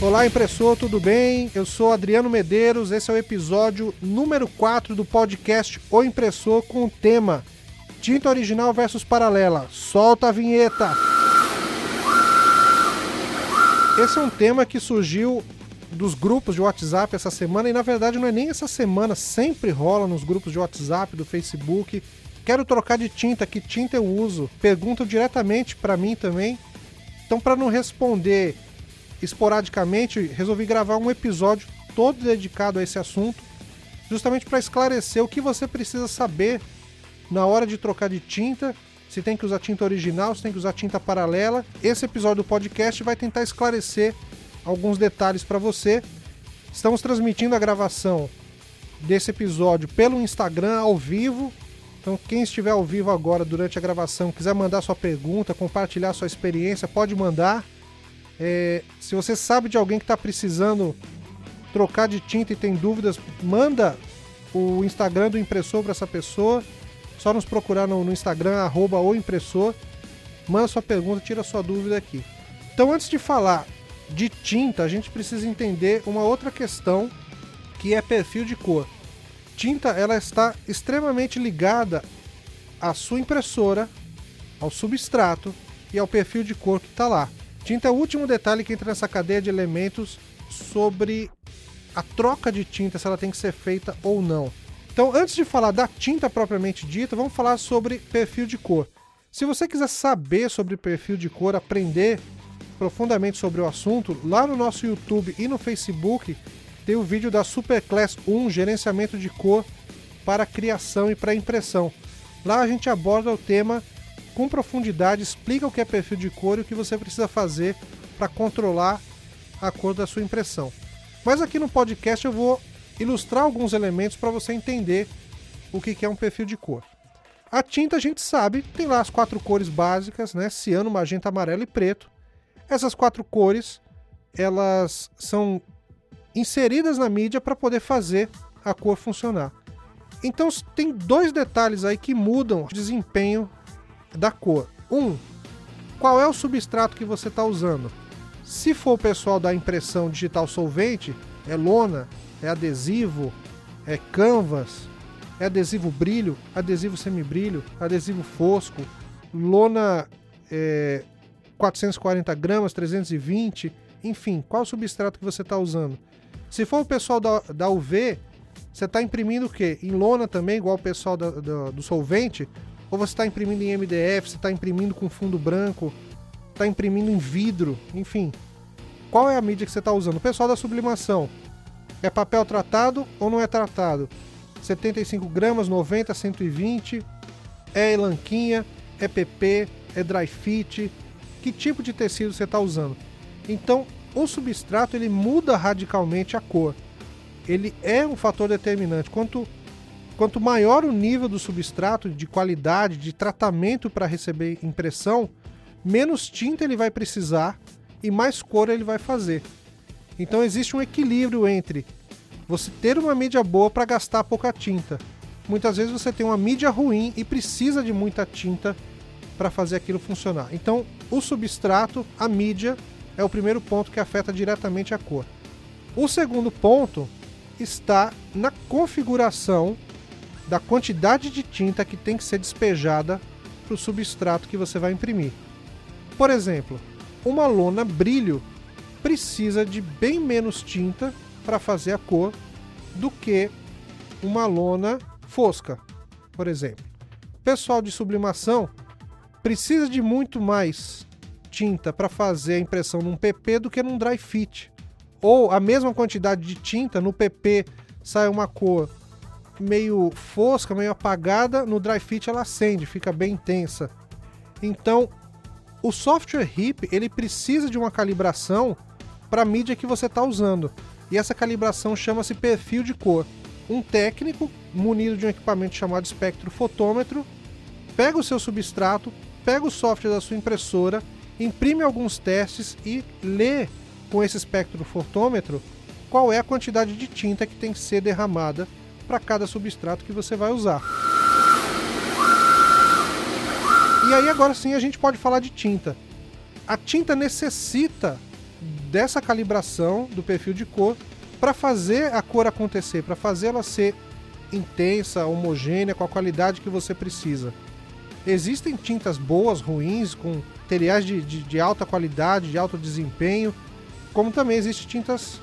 Olá, impressor, tudo bem? Eu sou Adriano Medeiros, esse é o episódio número 4 do podcast O Impressor com o tema Tinta Original versus Paralela. Solta a vinheta! Esse é um tema que surgiu dos grupos de WhatsApp essa semana e na verdade não é nem essa semana, sempre rola nos grupos de WhatsApp, do Facebook. Quero trocar de tinta, que tinta eu uso? Perguntam diretamente para mim também. Então, para não responder esporadicamente, resolvi gravar um episódio todo dedicado a esse assunto, justamente para esclarecer o que você precisa saber na hora de trocar de tinta, se tem que usar tinta original, se tem que usar tinta paralela. Esse episódio do podcast vai tentar esclarecer alguns detalhes para você. Estamos transmitindo a gravação desse episódio pelo Instagram ao vivo. Então, quem estiver ao vivo agora durante a gravação, quiser mandar sua pergunta, compartilhar sua experiência, pode mandar. É, se você sabe de alguém que está precisando trocar de tinta e tem dúvidas, manda o Instagram do impressor para essa pessoa. Só nos procurar no, no Instagram, arroba o impressor. Manda sua pergunta, tira sua dúvida aqui. Então, antes de falar de tinta, a gente precisa entender uma outra questão que é perfil de cor. Tinta ela está extremamente ligada à sua impressora, ao substrato e ao perfil de cor que está lá. Tinta é o último detalhe que entra nessa cadeia de elementos sobre a troca de tinta, se ela tem que ser feita ou não. Então, antes de falar da tinta propriamente dita, vamos falar sobre perfil de cor. Se você quiser saber sobre perfil de cor, aprender profundamente sobre o assunto, lá no nosso YouTube e no Facebook tem o vídeo da Superclass 1, gerenciamento de cor para criação e para impressão. Lá a gente aborda o tema com profundidade, explica o que é perfil de cor e o que você precisa fazer para controlar a cor da sua impressão. Mas aqui no podcast eu vou ilustrar alguns elementos para você entender o que é um perfil de cor. A tinta a gente sabe, tem lá as quatro cores básicas, né? Ciano, magenta, amarelo e preto. Essas quatro cores, elas são inseridas na mídia para poder fazer a cor funcionar. Então tem dois detalhes aí que mudam o desempenho da cor. Um, qual é o substrato que você está usando? Se for o pessoal da impressão digital solvente, é lona, é adesivo, é canvas, é adesivo brilho, adesivo semibrilho, adesivo fosco, lona é, 440 gramas, 320, enfim, qual substrato que você está usando. Se for o pessoal da, da UV, você está imprimindo o quê? Em lona também, igual o pessoal da, da, do solvente? Ou você está imprimindo em MDF, você está imprimindo com fundo branco, está imprimindo em vidro, enfim. Qual é a mídia que você está usando? O pessoal da sublimação, é papel tratado ou não é tratado? 75 gramas, 90, 120, é elanquinha, é PP, é dry fit, que tipo de tecido você está usando. Então, o substrato ele muda radicalmente a cor. Ele é um fator determinante. Quanto, quanto maior o nível do substrato, de qualidade, de tratamento para receber impressão, menos tinta ele vai precisar e mais cor ele vai fazer. Então existe um equilíbrio entre você ter uma mídia boa para gastar pouca tinta. Muitas vezes você tem uma mídia ruim e precisa de muita tinta para fazer aquilo funcionar. Então, o substrato, a mídia, é o primeiro ponto que afeta diretamente a cor. O segundo ponto está na configuração da quantidade de tinta que tem que ser despejada para o substrato que você vai imprimir. Por exemplo, uma lona brilho precisa de bem menos tinta para fazer a cor do que uma lona fosca, por exemplo. Pessoal de sublimação precisa de muito mais tinta para fazer a impressão num PP do que num dry fit. Ou a mesma quantidade de tinta no PP sai uma cor meio fosca, meio apagada, no dry fit ela acende, fica bem intensa. Então, o software HIP ele precisa de uma calibração para a mídia que você está usando. E essa calibração chama-se perfil de cor. Um técnico munido de um equipamento chamado espectrofotômetro pega o seu substrato, pega o software da sua impressora, imprime alguns testes e lê com esse espectrofotômetro qual é a quantidade de tinta que tem que ser derramada para cada substrato que você vai usar. E aí agora sim a gente pode falar de tinta. A tinta necessita dessa calibração do perfil de cor para fazer a cor acontecer, para fazer ela ser intensa, homogênea, com a qualidade que você precisa. Existem tintas boas, ruins, com materiais de, de, de alta qualidade, de alto desempenho, como também existem tintas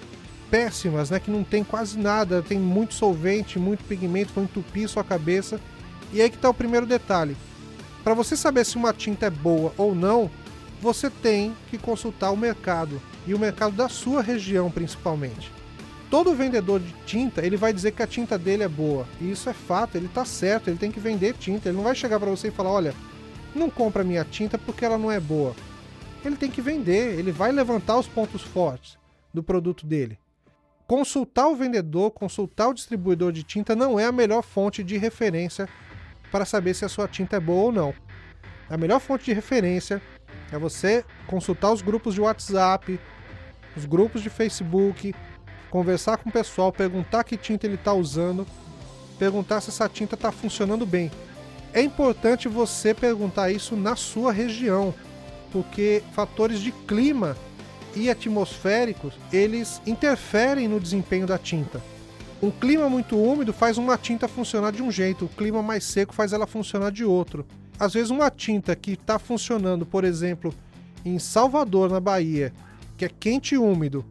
péssimas, né, que não tem quase nada, tem muito solvente, muito pigmento, vão entupir sua cabeça. E aí que está o primeiro detalhe. Para você saber se uma tinta é boa ou não, você tem que consultar o mercado e o mercado da sua região principalmente. Todo vendedor de tinta, ele vai dizer que a tinta dele é boa. E isso é fato, ele está certo, ele tem que vender tinta. Ele não vai chegar para você e falar: "Olha, não compra minha tinta porque ela não é boa". Ele tem que vender, ele vai levantar os pontos fortes do produto dele. Consultar o vendedor, consultar o distribuidor de tinta não é a melhor fonte de referência para saber se a sua tinta é boa ou não. A melhor fonte de referência é você consultar os grupos de WhatsApp, os grupos de Facebook, conversar com o pessoal, perguntar que tinta ele está usando, perguntar se essa tinta está funcionando bem. É importante você perguntar isso na sua região, porque fatores de clima e atmosféricos eles interferem no desempenho da tinta. Um clima muito úmido faz uma tinta funcionar de um jeito, o clima mais seco faz ela funcionar de outro. Às vezes, uma tinta que está funcionando, por exemplo, em Salvador, na Bahia, que é quente e úmido,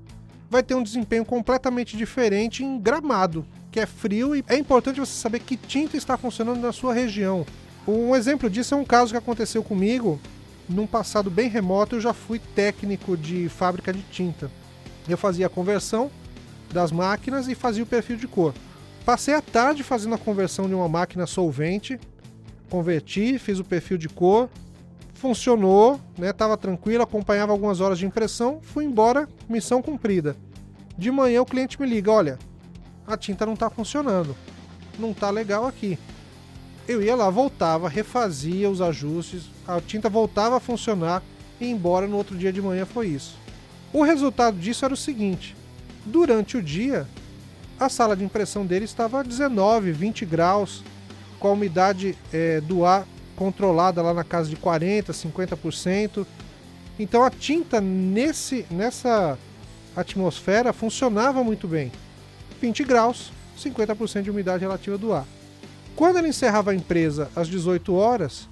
vai ter um desempenho completamente diferente em Gramado, que é frio e é importante você saber que tinta está funcionando na sua região. Um exemplo disso é um caso que aconteceu comigo num passado bem remoto. Eu já fui técnico de fábrica de tinta. Eu fazia a conversão das máquinas e fazia o perfil de cor. Passei a tarde fazendo a conversão de uma máquina solvente, converti, fiz o perfil de cor, funcionou, né? Tava tranquilo, acompanhava algumas horas de impressão, fui embora, missão cumprida. De manhã o cliente me liga, olha, a tinta não está funcionando, não está legal aqui. Eu ia lá, voltava, refazia os ajustes, a tinta voltava a funcionar e embora no outro dia de manhã foi isso. O resultado disso era o seguinte: durante o dia, a sala de impressão dele estava a 19, 20 graus, com a umidade é, do ar controlada lá na casa de 40, 50%. Então a tinta nesse, nessa atmosfera funcionava muito bem. 20 graus, 50% de umidade relativa do ar. Quando ele encerrava a empresa às 18 horas,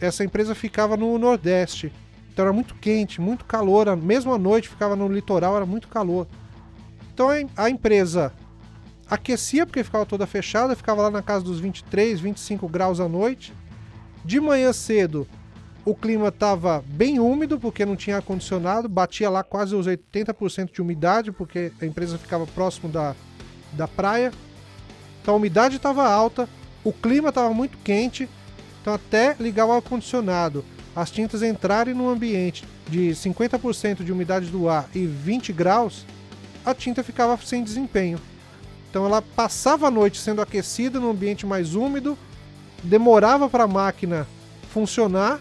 essa empresa ficava no Nordeste. Então era muito quente, muito calor, mesmo à noite ficava no litoral, era muito calor. Então a empresa aquecia porque ficava toda fechada, ficava lá na casa dos 23, 25 graus à noite. De manhã cedo, o clima estava bem úmido porque não tinha ar-condicionado, batia lá quase os 80% de umidade porque a empresa ficava próximo da, da praia. Então a umidade estava alta, o clima estava muito quente, então até ligar o ar-condicionado, as tintas entrarem no ambiente de 50% de umidade do ar e 20 graus, a tinta ficava sem desempenho. Então ela passava a noite sendo aquecida no ambiente mais úmido demorava para a máquina funcionar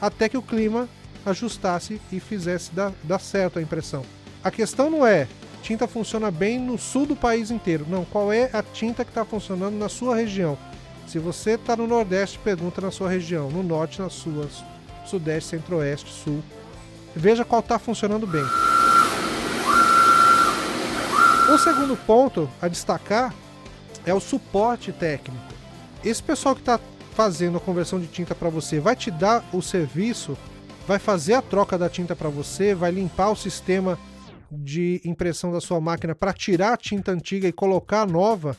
até que o clima ajustasse e fizesse dar, dar certo a impressão. A questão não é tinta funciona bem no sul do país inteiro. Não, qual é a tinta que está funcionando na sua região? Se você está no Nordeste, pergunta na sua região. No Norte, na sua. Sudeste, Centro-Oeste, Sul. Veja qual está funcionando bem. O segundo ponto a destacar é o suporte técnico esse pessoal que está fazendo a conversão de tinta para você vai te dar o serviço, vai fazer a troca da tinta para você, vai limpar o sistema de impressão da sua máquina para tirar a tinta antiga e colocar a nova,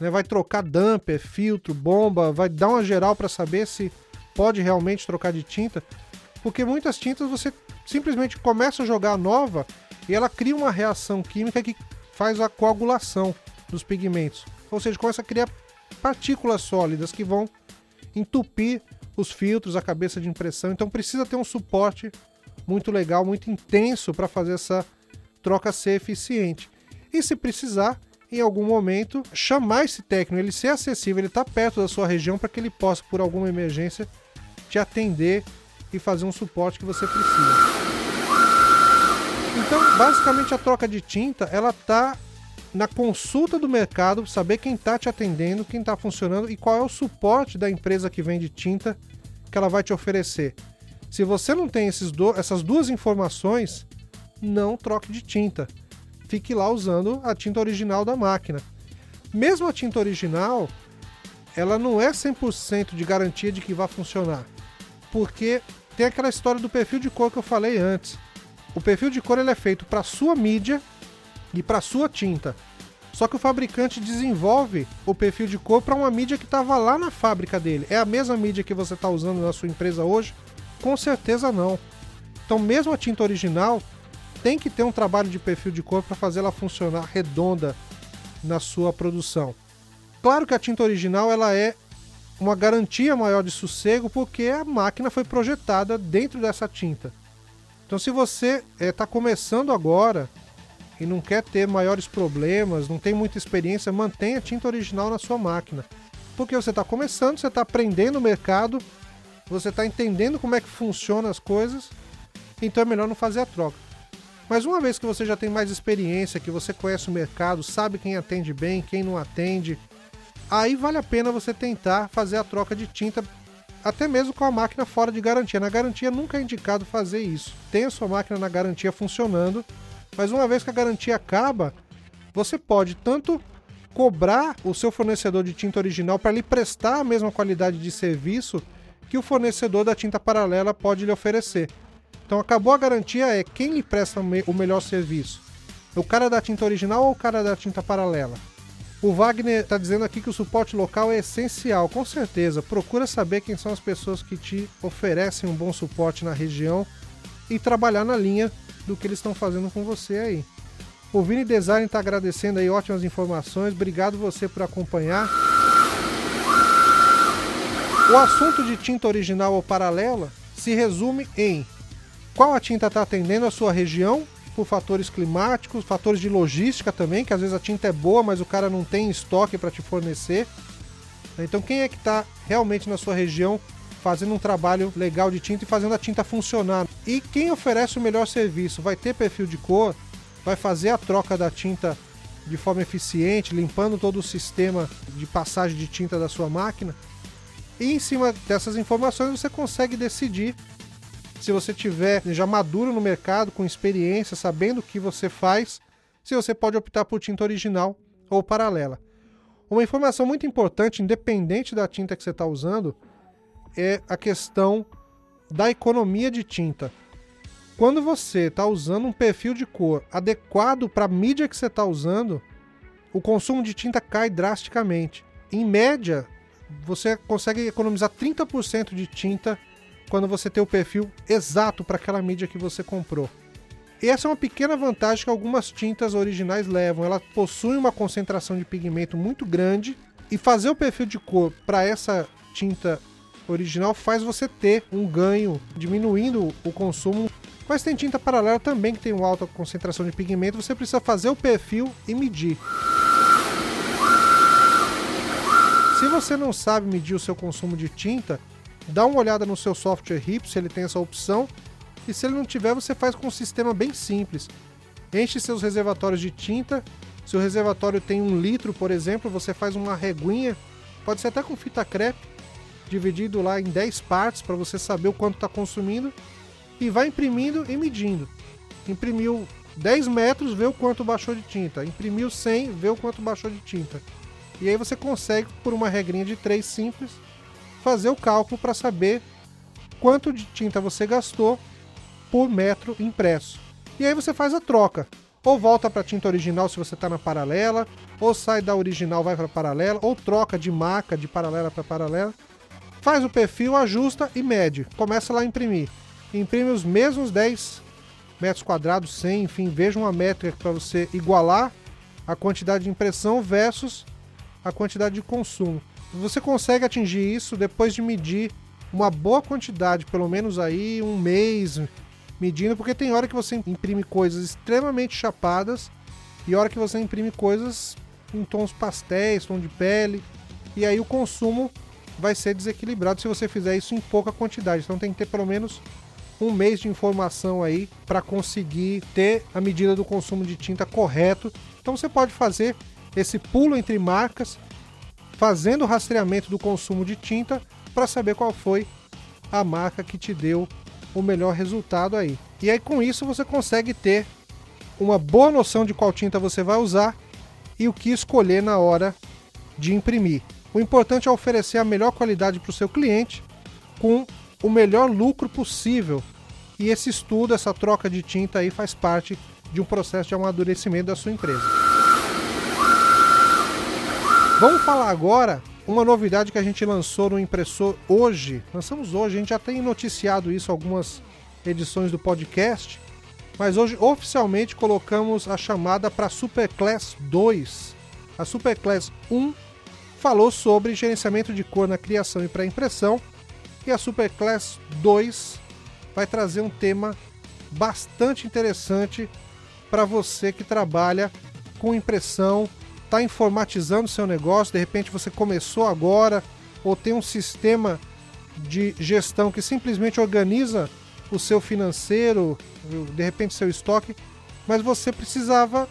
né? vai trocar damper, filtro, bomba, vai dar uma geral para saber se pode realmente trocar de tinta, porque muitas tintas você simplesmente começa a jogar nova e ela cria uma reação química que faz a coagulação dos pigmentos, ou seja, começa a criar partículas sólidas que vão entupir os filtros, a cabeça de impressão. Então precisa ter um suporte muito legal, muito intenso para fazer essa troca ser eficiente. E se precisar, em algum momento, chamar esse técnico, ele ser acessível, ele estar tá perto da sua região para que ele possa, por alguma emergência, te atender e fazer um suporte que você precisa. Então, basicamente, a troca de tinta ela está na consulta do mercado, saber quem está te atendendo, quem está funcionando e qual é o suporte da empresa que vende tinta que ela vai te oferecer. Se você não tem do, essas duas informações, não troque de tinta. Fique lá usando a tinta original da máquina. Mesmo a tinta original, ela não é 100% de garantia de que vai funcionar. Porque tem aquela história do perfil de cor que eu falei antes. O perfil de cor ele é feito para sua mídia e para sua tinta. Só que o fabricante desenvolve o perfil de cor para uma mídia que estava lá na fábrica dele. É a mesma mídia que você está usando na sua empresa hoje? Com certeza não. Então, mesmo a tinta original tem que ter um trabalho de perfil de cor para fazer ela funcionar redonda na sua produção. Claro que a tinta original ela é uma garantia maior de sossego porque a máquina foi projetada dentro dessa tinta. Então, se você está eh, é, começando agora e não quer ter maiores problemas, não tem muita experiência, mantenha a tinta original na sua máquina. Porque você está começando, você está aprendendo o mercado, você está entendendo como é que funcionam as coisas, então é melhor não fazer a troca. Mas uma vez que você já tem mais experiência, que você conhece o mercado, sabe quem atende bem, quem não atende, aí vale a pena você tentar fazer a troca de tinta até mesmo com a máquina fora de garantia. Na garantia nunca é indicado fazer isso. Tenha sua máquina na garantia funcionando, mas uma vez que a garantia acaba, você pode tanto cobrar o seu fornecedor de tinta original para lhe prestar a mesma qualidade de serviço que o fornecedor da tinta paralela pode lhe oferecer. Então acabou a garantia é quem lhe presta o melhor serviço. O cara da tinta original ou o cara da tinta paralela? O Wagner está dizendo aqui que o suporte local é essencial, com certeza. Procura saber quem são as pessoas que te oferecem um bom suporte na região e trabalhar na linha do que eles estão fazendo com você aí. O Vini Design está agradecendo aí ótimas informações. Obrigado você por acompanhar. O assunto de tinta original ou paralela se resume em qual a tinta está atendendo a sua região por fatores climáticos, fatores de logística também, que às vezes a tinta é boa, mas o cara não tem estoque para te fornecer. Então, quem é que está realmente na sua região fazendo um trabalho legal de tinta e fazendo a tinta funcionar? E quem oferece o melhor serviço? Vai ter perfil de cor, vai fazer a troca da tinta de forma eficiente, limpando todo o sistema de passagem de tinta da sua máquina. E em cima dessas informações você consegue decidir se você tiver já maduro no mercado, com experiência, sabendo o que você faz, se você pode optar por tinta original ou paralela. Uma informação muito importante, independente da tinta que você está usando, é a questão da economia de tinta. Quando você está usando um perfil de cor adequado para a mídia que você está usando, o consumo de tinta cai drasticamente. Em média, você consegue economizar 30% de tinta quando você tem o perfil exato para aquela mídia que você comprou. E essa é uma pequena vantagem que algumas tintas originais levam. Ela possui uma concentração de pigmento muito grande e fazer o perfil de cor para essa tinta original faz você ter um ganho, diminuindo o consumo. Mas tem tinta paralela também que tem uma alta concentração de pigmento, você precisa fazer o perfil e medir. Se você não sabe medir o seu consumo de tinta, dá uma olhada no seu software RIP, se ele tem essa opção, e se ele não tiver, você faz com um sistema bem simples. Enche seus reservatórios de tinta, se o reservatório tem um litro, por exemplo, você faz uma reguinha, pode ser até com fita crepe, dividido lá em 10 partes para você saber o quanto está consumindo, e vai imprimindo e medindo. Imprimiu 10 metros, vê o quanto baixou de tinta. Imprimiu 100, vê o quanto baixou de tinta. E aí você consegue, por uma regrinha de 3 simples, fazer o cálculo para saber quanto de tinta você gastou por metro impresso. E aí você faz a troca. Ou volta para a tinta original se você está na paralela, ou sai da original vai para paralela, ou troca de marca de paralela para paralela. Faz o perfil, ajusta e mede. Começa lá a imprimir. Imprime os mesmos 10 metros quadrados, 100, enfim, veja uma métrica para você igualar a quantidade de impressão versus a quantidade de consumo. Você consegue atingir isso depois de medir uma boa quantidade, pelo menos aí um mês medindo, porque tem hora que você imprime coisas extremamente chapadas e hora que você imprime coisas em tons pastéis, tom de pele, e aí o consumo vai ser desequilibrado se você fizer isso em pouca quantidade. Então tem que ter pelo menos um mês de informação aí para conseguir ter a medida do consumo de tinta correto. Então você pode fazer esse pulo entre marcas fazendo o rastreamento do consumo de tinta para saber qual foi a marca que te deu o melhor resultado aí. E aí com isso você consegue ter uma boa noção de qual tinta você vai usar e o que escolher na hora de imprimir. O importante é oferecer a melhor qualidade para o seu cliente com o melhor lucro possível. E esse estudo, essa troca de tinta aí faz parte de um processo de amadurecimento da sua empresa. Vamos falar agora uma novidade que a gente lançou no impressor hoje. Lançamos hoje, a gente já tem noticiado isso algumas edições do podcast, mas hoje oficialmente colocamos a chamada para Superclass 2. A Superclass 1 falou sobre gerenciamento de cor na criação e pré-impressão, e a Superclass 2 vai trazer um tema bastante interessante para você que trabalha com impressão, está informatizando seu negócio, de repente você começou agora ou tem um sistema de gestão que simplesmente organiza o seu financeiro, de repente seu estoque, mas você precisava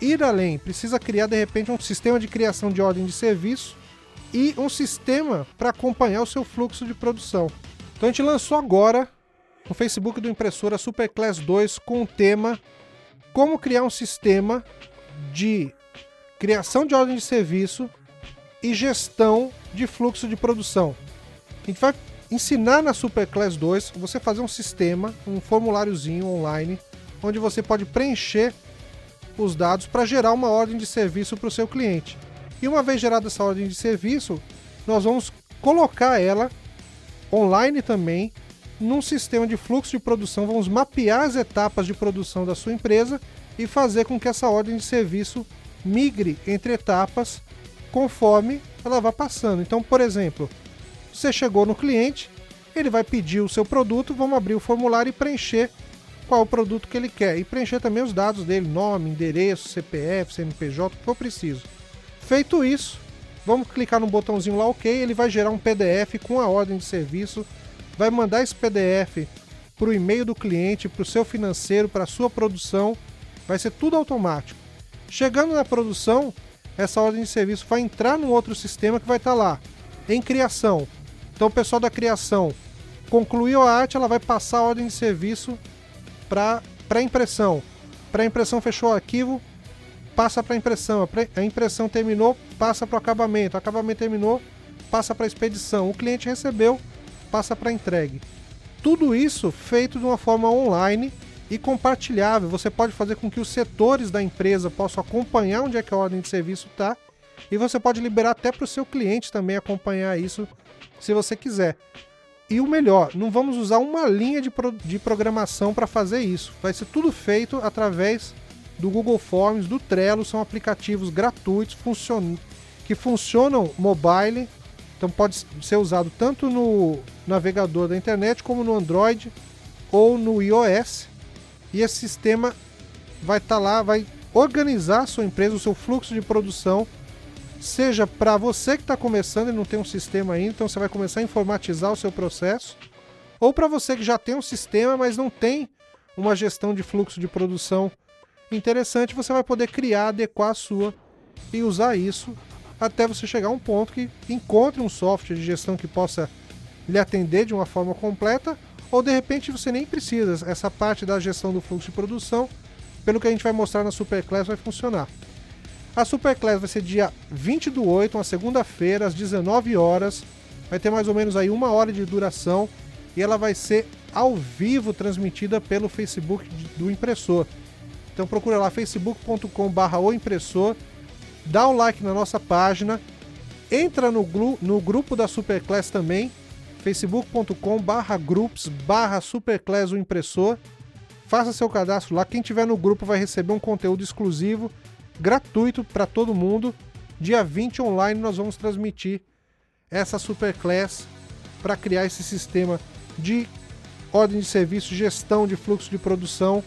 ir além, precisa criar de repente um sistema de criação de ordem de serviço e um sistema para acompanhar o seu fluxo de produção. Então a gente lançou agora no Facebook do Impressora Superclass 2 com o tema Como criar um sistema de criação de ordem de serviço e gestão de fluxo de produção. A gente vai ensinar na Superclass 2 você fazer um sistema, um formuláriozinho online, onde você pode preencher os dados para gerar uma ordem de serviço para o seu cliente. E uma vez gerada essa ordem de serviço, nós vamos colocar ela online também num sistema de fluxo de produção, vamos mapear as etapas de produção da sua empresa e fazer com que essa ordem de serviço migre entre etapas conforme ela vá passando. Então, por exemplo, você chegou no cliente, ele vai pedir o seu produto, vamos abrir o formulário e preencher qual o produto que ele quer e preencher também os dados dele, nome, endereço, CPF, CNPJ, o que for preciso. Feito isso, vamos clicar no botãozinho lá OK, ele vai gerar um PDF com a ordem de serviço, vai mandar esse PDF para o e-mail do cliente, para o seu financeiro, para a sua produção, vai ser tudo automático. Chegando na produção, essa ordem de serviço vai entrar num outro sistema que vai estar tá lá, em criação. Então o pessoal da criação concluiu a arte, ela vai passar a ordem de serviço para pré-impressão. Pré-impressão fechou o arquivo, passa para impressão. A impressão terminou, passa para o acabamento. O acabamento terminou, passa para expedição. O cliente recebeu, passa para entregue. Tudo isso feito de uma forma online e compartilhável. Você pode fazer com que os setores da empresa possam acompanhar onde é que a ordem de serviço está e você pode liberar até para o seu cliente também acompanhar isso se você quiser. E o melhor, não vamos usar uma linha de, pro, de programação para fazer isso. Vai ser tudo feito através do Google Forms, do Trello, são aplicativos gratuitos funcion... que funcionam mobile, então pode ser usado tanto no navegador da internet como no Android ou no iOS. E esse sistema vai estar tá lá, vai organizar a sua empresa, o seu fluxo de produção, seja para você que está começando e não tem um sistema ainda, então você vai começar a informatizar o seu processo, ou para você que já tem um sistema, mas não tem uma gestão de fluxo de produção interessante, você vai poder criar, adequar a sua e usar isso até você chegar a um ponto que encontre um software de gestão que possa lhe atender de uma forma completa, ou de repente você nem precisa. Essa parte da gestão do fluxo de produção, pelo que a gente vai mostrar na Superclass, vai funcionar. A Superclass vai ser dia 20 do 8, uma segunda-feira, às 19 horas. Vai ter mais ou menos aí uma hora de duração e ela vai ser ao vivo transmitida pelo Facebook do impressor. Então procura lá facebook.com/barra o impressor, dá um like na nossa página, entra no, no grupo da Superclass também, facebook.com/barra groups barra Superclass o impressor. Faça seu cadastro lá. Quem tiver no grupo vai receber um conteúdo exclusivo, gratuito para todo mundo. Dia 20 online nós vamos transmitir essa Superclass para criar esse sistema de ordem de serviço, gestão de fluxo de produção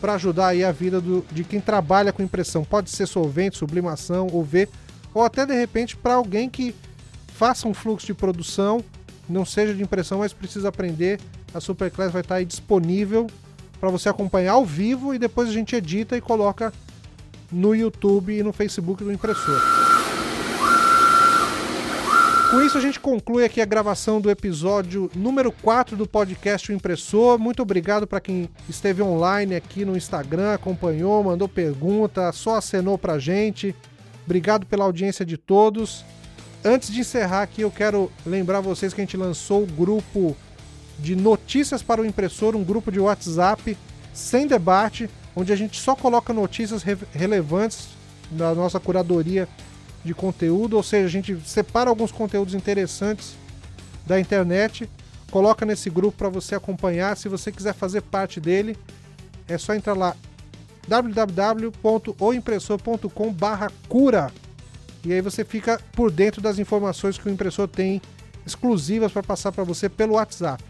para ajudar aí a vida do, de quem trabalha com impressão. Pode ser solvente, sublimação, ou ver, ou até de repente para alguém que faça um fluxo de produção, não seja de impressão, mas precisa aprender. A Superclass vai estar aí disponível para você acompanhar ao vivo e depois a gente edita e coloca no YouTube e no Facebook do impressor. Com isso, a gente conclui aqui a gravação do episódio número 4 do podcast O Impressor. Muito obrigado para quem esteve online aqui no Instagram, acompanhou, mandou pergunta, só acenou pra gente. Obrigado pela audiência de todos. Antes de encerrar aqui, eu quero lembrar vocês que a gente lançou o grupo de notícias para o impressor, um grupo de WhatsApp sem debate, onde a gente só coloca notícias re relevantes da nossa curadoria de conteúdo, ou seja, a gente separa alguns conteúdos interessantes da internet, coloca nesse grupo para você acompanhar. Se você quiser fazer parte dele, é só entrar lá www.oimpressor.com/cura e aí você fica por dentro das informações que o impressor tem exclusivas para passar para você pelo WhatsApp.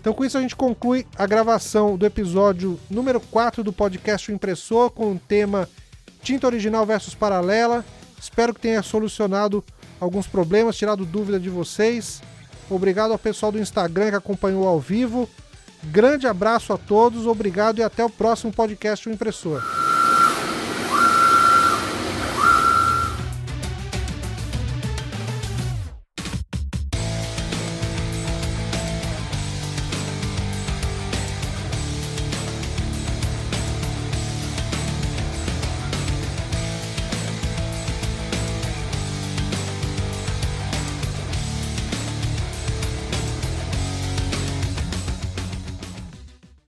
Então, com isso, a gente conclui a gravação do episódio número 4 do podcast O Impressor, com o tema Tinta Original versus Paralela. Espero que tenha solucionado alguns problemas, tirado dúvida de vocês. Obrigado ao pessoal do Instagram que acompanhou ao vivo. Grande abraço a todos, obrigado e até o próximo podcast O Impressor.